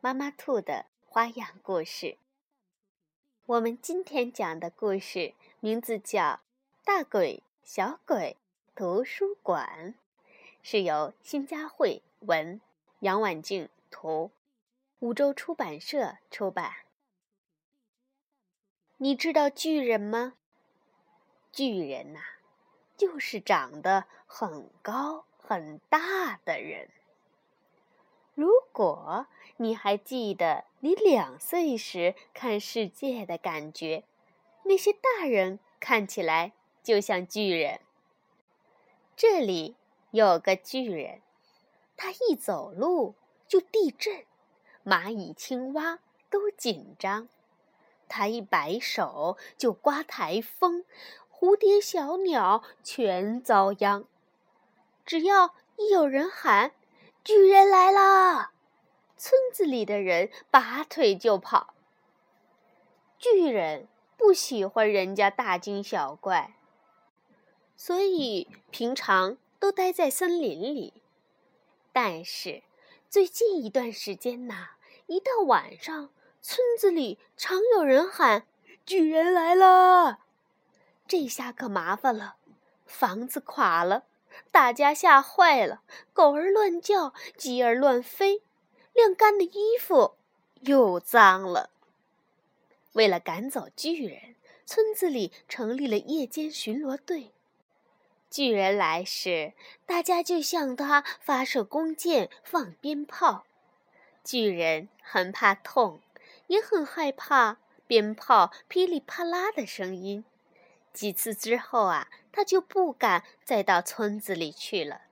妈妈兔的花样故事。我们今天讲的故事名字叫《大鬼小鬼图书馆》，是由新佳慧文、杨婉静图，五洲出版社出版。你知道巨人吗？巨人呐，就是长得很高很大的人。如果你还记得你两岁时看世界的感觉，那些大人看起来就像巨人。这里有个巨人，他一走路就地震，蚂蚁、青蛙都紧张；他一摆手就刮台风，蝴蝶、小鸟全遭殃。只要一有人喊。巨人来了！村子里的人拔腿就跑。巨人不喜欢人家大惊小怪，所以平常都待在森林里。但是最近一段时间呐，一到晚上，村子里常有人喊：“巨人来了！”这下可麻烦了，房子垮了。大家吓坏了，狗儿乱叫，鸡儿乱飞，晾干的衣服又脏了。为了赶走巨人，村子里成立了夜间巡逻队。巨人来时，大家就向他发射弓箭、放鞭炮。巨人很怕痛，也很害怕鞭炮噼里啪啦的声音。几次之后啊，他就不敢再到村子里去了。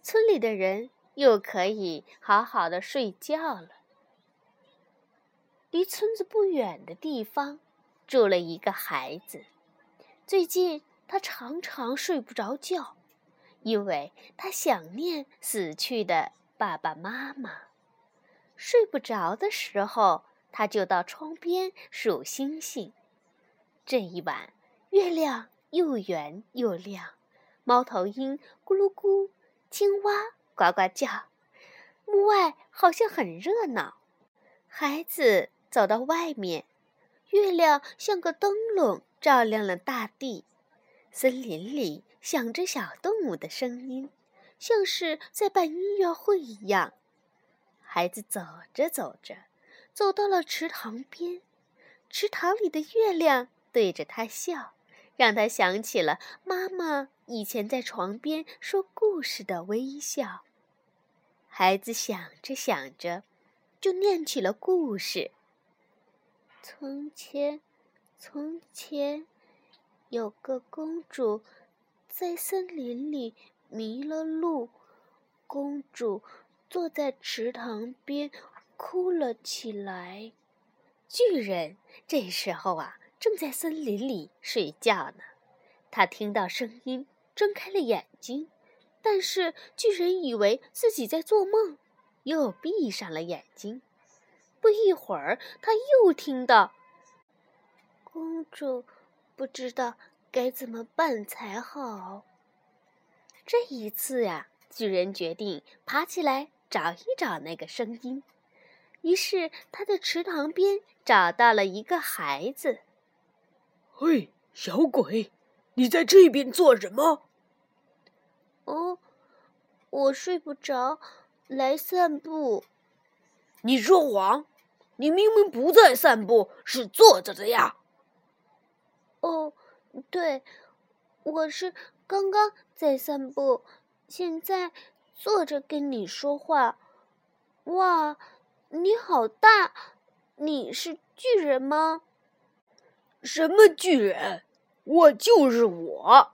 村里的人又可以好好的睡觉了。离村子不远的地方，住了一个孩子。最近他常常睡不着觉，因为他想念死去的爸爸妈妈。睡不着的时候，他就到窗边数星星。这一晚。月亮又圆又亮，猫头鹰咕噜咕，青蛙呱呱叫，屋外好像很热闹。孩子走到外面，月亮像个灯笼，照亮了大地。森林里响着小动物的声音，像是在办音乐会一样。孩子走着走着，走到了池塘边，池塘里的月亮对着他笑。让他想起了妈妈以前在床边说故事的微笑。孩子想着想着，就念起了故事。从前，从前，有个公主在森林里迷了路，公主坐在池塘边哭了起来。巨人这时候啊。正在森林里睡觉呢，他听到声音，睁开了眼睛，但是巨人以为自己在做梦，又闭上了眼睛。不一会儿，他又听到：“公主不知道该怎么办才好。”这一次呀，巨人决定爬起来找一找那个声音。于是他在池塘边找到了一个孩子。嘿，小鬼，你在这边做什么？哦，我睡不着，来散步。你说谎！你明明不在散步，是坐着的呀。哦，对，我是刚刚在散步，现在坐着跟你说话。哇，你好大！你是巨人吗？什么巨人？我就是我。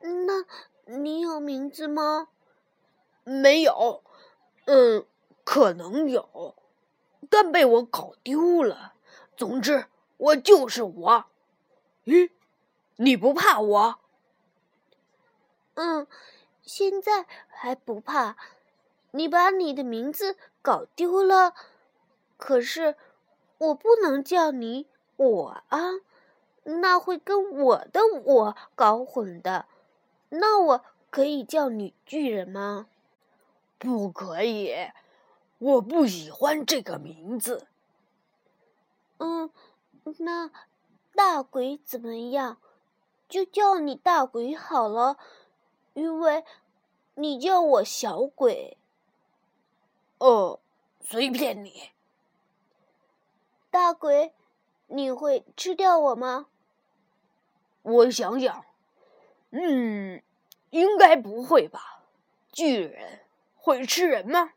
那你有名字吗？没有。嗯，可能有。但被我搞丢了。总之，我就是我。咦，你不怕我？嗯，现在还不怕。你把你的名字搞丢了，可是我不能叫你我啊，那会跟我的我搞混的。那我可以叫你巨人吗？不可以，我不喜欢这个名字。嗯，那大鬼怎么样？就叫你大鬼好了，因为你叫我小鬼。哦，随便你。大鬼，你会吃掉我吗？我想想，嗯，应该不会吧？巨人。会吃人吗？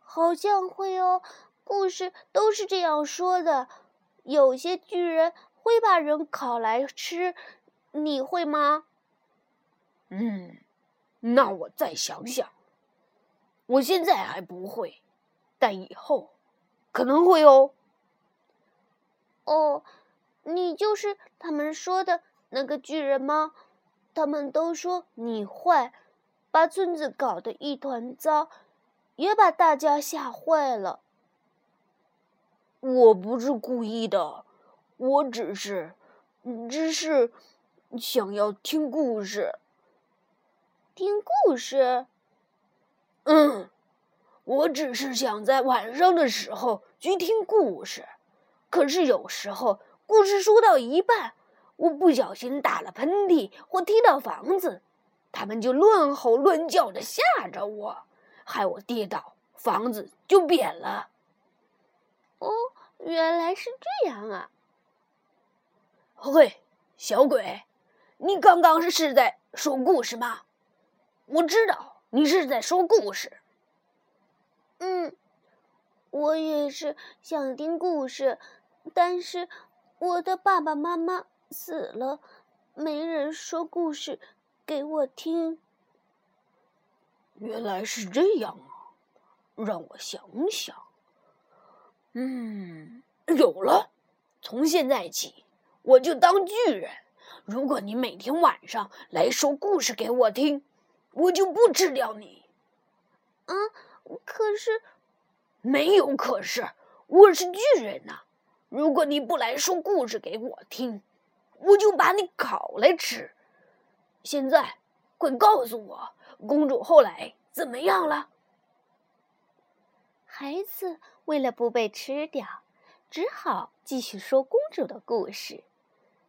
好像会哦，故事都是这样说的。有些巨人会把人烤来吃，你会吗？嗯，那我再想想。我现在还不会，但以后可能会哦。哦，你就是他们说的那个巨人吗？他们都说你坏。把村子搞得一团糟，也把大家吓坏了。我不是故意的，我只是，只是想要听故事。听故事？嗯，我只是想在晚上的时候去听故事。可是有时候故事说到一半，我不小心打了喷嚏或踢到房子。他们就乱吼乱叫的吓着我，害我跌倒，房子就扁了。哦，原来是这样啊！嘿，小鬼，你刚刚是是在说故事吗？我知道你是在说故事。嗯，我也是想听故事，但是我的爸爸妈妈死了，没人说故事。给我听。原来是这样啊！让我想想。嗯，有了。从现在起，我就当巨人。如果你每天晚上来说故事给我听，我就不吃掉你。啊，可是，没有可是，我是巨人呐。如果你不来说故事给我听，我就把你烤来吃。现在，快告诉我，公主后来怎么样了？孩子为了不被吃掉，只好继续说公主的故事。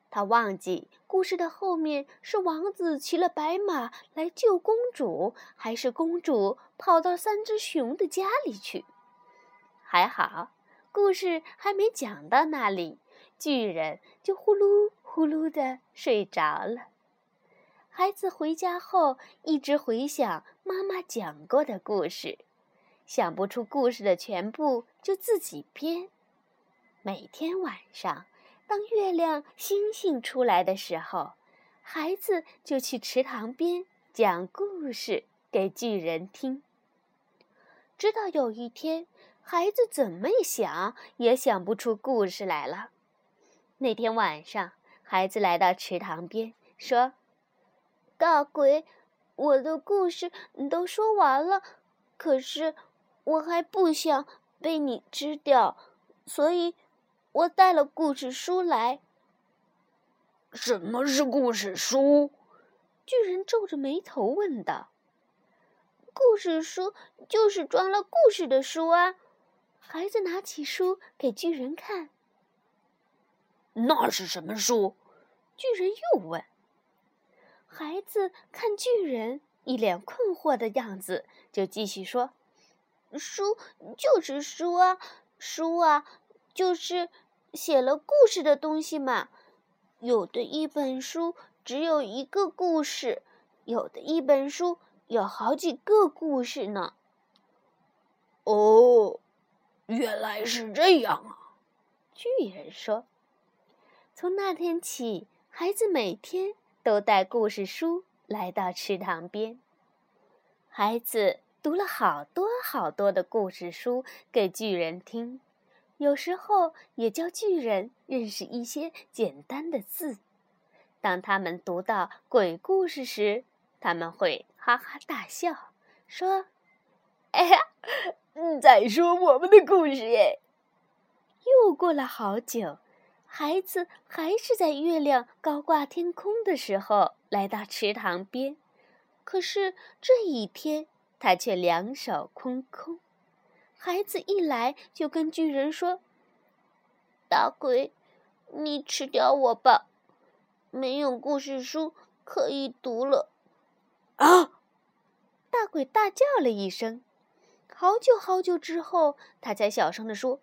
他忘记故事的后面是王子骑了白马来救公主，还是公主跑到三只熊的家里去。还好，故事还没讲到那里，巨人就呼噜呼噜的睡着了。孩子回家后一直回想妈妈讲过的故事，想不出故事的全部就自己编。每天晚上，当月亮、星星出来的时候，孩子就去池塘边讲故事给巨人听。直到有一天，孩子怎么想也想不出故事来了。那天晚上，孩子来到池塘边，说。大鬼，我的故事你都说完了，可是我还不想被你吃掉，所以我带了故事书来。什么是故事书？巨人皱着眉头问道。故事书就是装了故事的书啊！孩子拿起书给巨人看。那是什么书？巨人又问。孩子看巨人一脸困惑的样子，就继续说：“书就是书啊，书啊，就是写了故事的东西嘛。有的一本书只有一个故事，有的一本书有好几个故事呢。”哦，原来是这样啊！巨人说：“从那天起，孩子每天。”都带故事书来到池塘边，孩子读。了好多好多的故事书给巨人听，有时候也教巨人认识一些简单的字。当他们读到鬼故事时，他们会哈哈大笑，说：“，在说我们的故事耶！”又过了好久，孩子还是在月亮高挂天空的时候来到池塘边，可是这一天他却两手空空。孩子一来就跟巨人说：“大鬼，你吃掉我吧！”没有故事书可以读了，啊！大鬼大叫了一声。好久好久之后，他才小声地说：“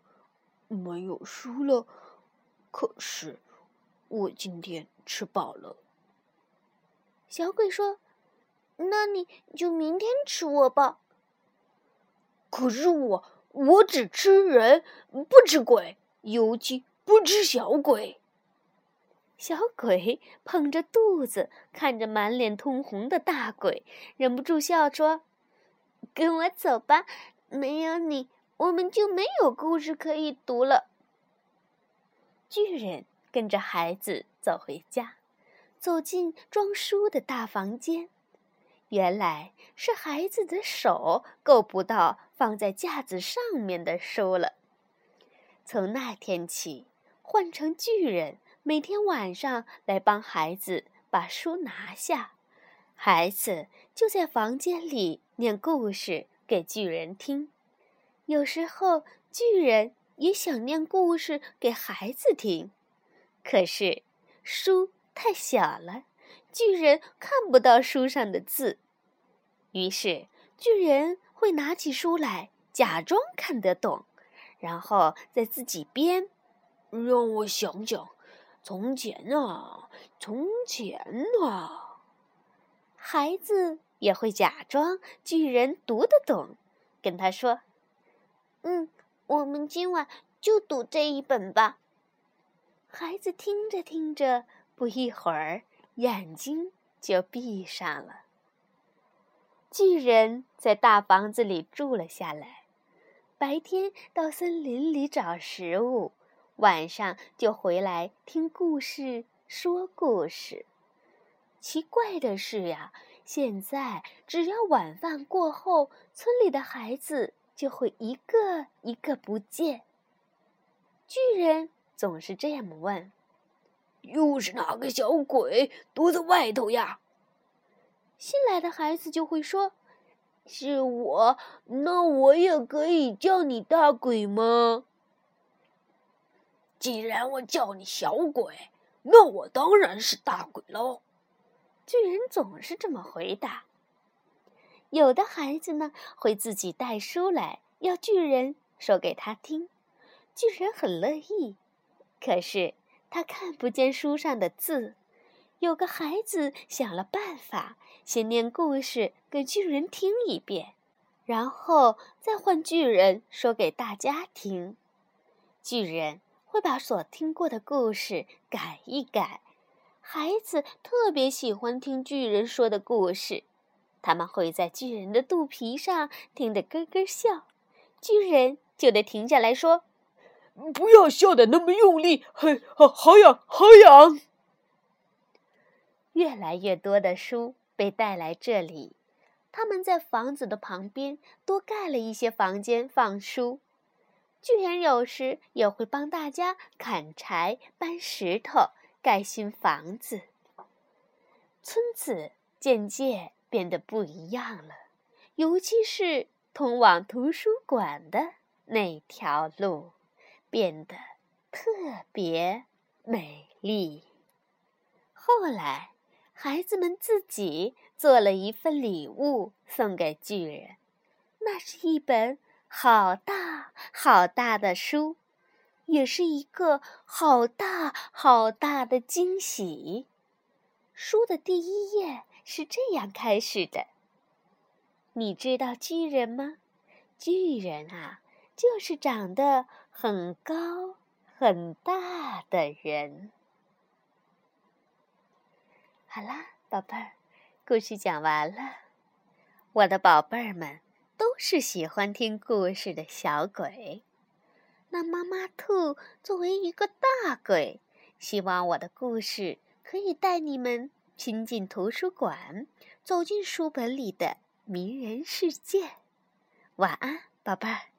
没有书了。可是我今天吃饱了。”小鬼说：“那你就明天吃我吧。”可是我我只吃人，不吃鬼，尤其不吃小鬼。小鬼捧着肚子，看着满脸通红的大鬼，忍不住笑说：“跟我走吧，没有你，我们就没有故事可以读了。”巨人跟着孩子走回家，走进装书的大房间，原来是孩子的手够不到放在架子上面的书了。从那天起，换成巨人。每天晚上来帮孩子把书拿下，孩子就在房间里念故事给巨人听。有时候巨人也想念故事给孩子听，可是书太小了，巨人看不到书上的字。于是巨人会拿起书来，假装看得懂，然后在自己编。让我想想。从前啊，从前啊，孩子也会假装巨人读得懂，跟他说：“嗯，我们今晚就读这一本吧。”孩子听着听着，不一会儿眼睛就闭上了。巨人在大房子里住了下来，白天到森林里找食物。晚上就回来听故事，说故事。奇怪的是呀，现在只要晚饭过后，村里的孩子就会一个一个不见。巨人总是这样问：“又是哪个小鬼躲在外头呀？”新来的孩子就会说：“是我，那我也可以叫你大鬼吗？”既然我叫你小鬼，那我当然是大鬼喽。巨人总是这么回答。有的孩子呢，会自己带书来，要巨人说给他听。巨人很乐意，可是他看不见书上的字。有个孩子想了办法，先念故事给巨人听一遍，然后再换巨人说给大家听。巨人。会把所听过的故事改一改。孩子特别喜欢听巨人说的故事，他们会在巨人的肚皮上听得咯咯笑，巨人就得停下来说：“不要笑得那么用力，嘿，好好痒，好痒。”越来越多的书被带来这里，他们在房子的旁边多盖了一些房间放书。巨人有时也会帮大家砍柴、搬石头、盖新房子。村子渐渐变得不一样了，尤其是通往图书馆的那条路，变得特别美丽。后来，孩子们自己做了一份礼物送给巨人，那是一本。好大好大的书，也是一个好大好大的惊喜。书的第一页是这样开始的：“你知道巨人吗？巨人啊，就是长得很高很大的人。”好啦，宝贝儿，故事讲完了。我的宝贝儿们。都都是喜欢听故事的小鬼。那妈妈兔作为一个大鬼，希望我的故事可以带你们亲近图书馆，走进书本里的迷人世界。晚安，宝贝儿。